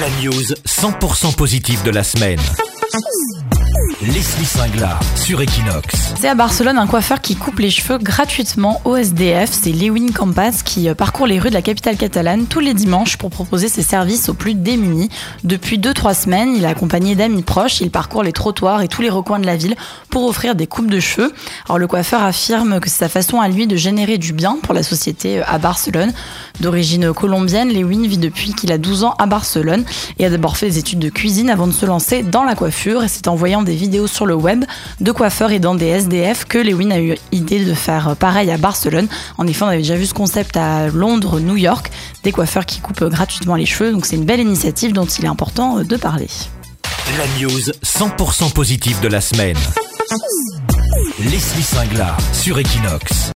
La news 100% positive de la semaine. Leslie Singla sur Equinox. C'est à Barcelone un coiffeur qui coupe les cheveux gratuitement au SDF. C'est Lewin Campas qui euh, parcourt les rues de la capitale catalane tous les dimanches pour proposer ses services aux plus démunis. Depuis 2-3 semaines, il est accompagné d'amis proches. Il parcourt les trottoirs et tous les recoins de la ville pour offrir des coupes de cheveux. Alors le coiffeur affirme que c'est sa façon à lui de générer du bien pour la société euh, à Barcelone. D'origine colombienne, Lewin vit depuis qu'il a 12 ans à Barcelone et a d'abord fait des études de cuisine avant de se lancer dans la coiffure. Et en voyant vidéos sur le web de coiffeurs et dans des SDF que Lewin a eu idée de faire pareil à Barcelone. En effet, on avait déjà vu ce concept à Londres, New York, des coiffeurs qui coupent gratuitement les cheveux. Donc c'est une belle initiative dont il est important de parler. La news 100% positive de la semaine. Leslie Singla sur Equinox.